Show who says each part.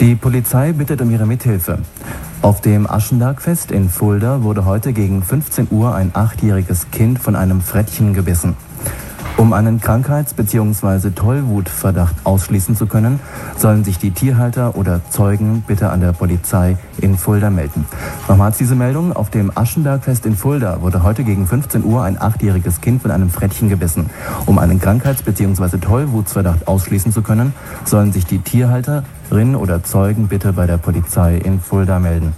Speaker 1: Die Polizei bittet um ihre Mithilfe. Auf dem Aschenbergfest in Fulda wurde heute gegen 15 Uhr ein achtjähriges Kind von einem Frettchen gebissen. Um einen Krankheits- bzw. Tollwutverdacht ausschließen zu können, sollen sich die Tierhalter oder Zeugen bitte an der Polizei in Fulda melden. Nochmals diese Meldung. Auf dem Aschenbergfest in Fulda wurde heute gegen 15 Uhr ein achtjähriges Kind von einem Frettchen gebissen. Um einen Krankheits- bzw. Tollwutsverdacht ausschließen zu können, sollen sich die Tierhalterin oder Zeugen bitte bei der Polizei in Fulda melden.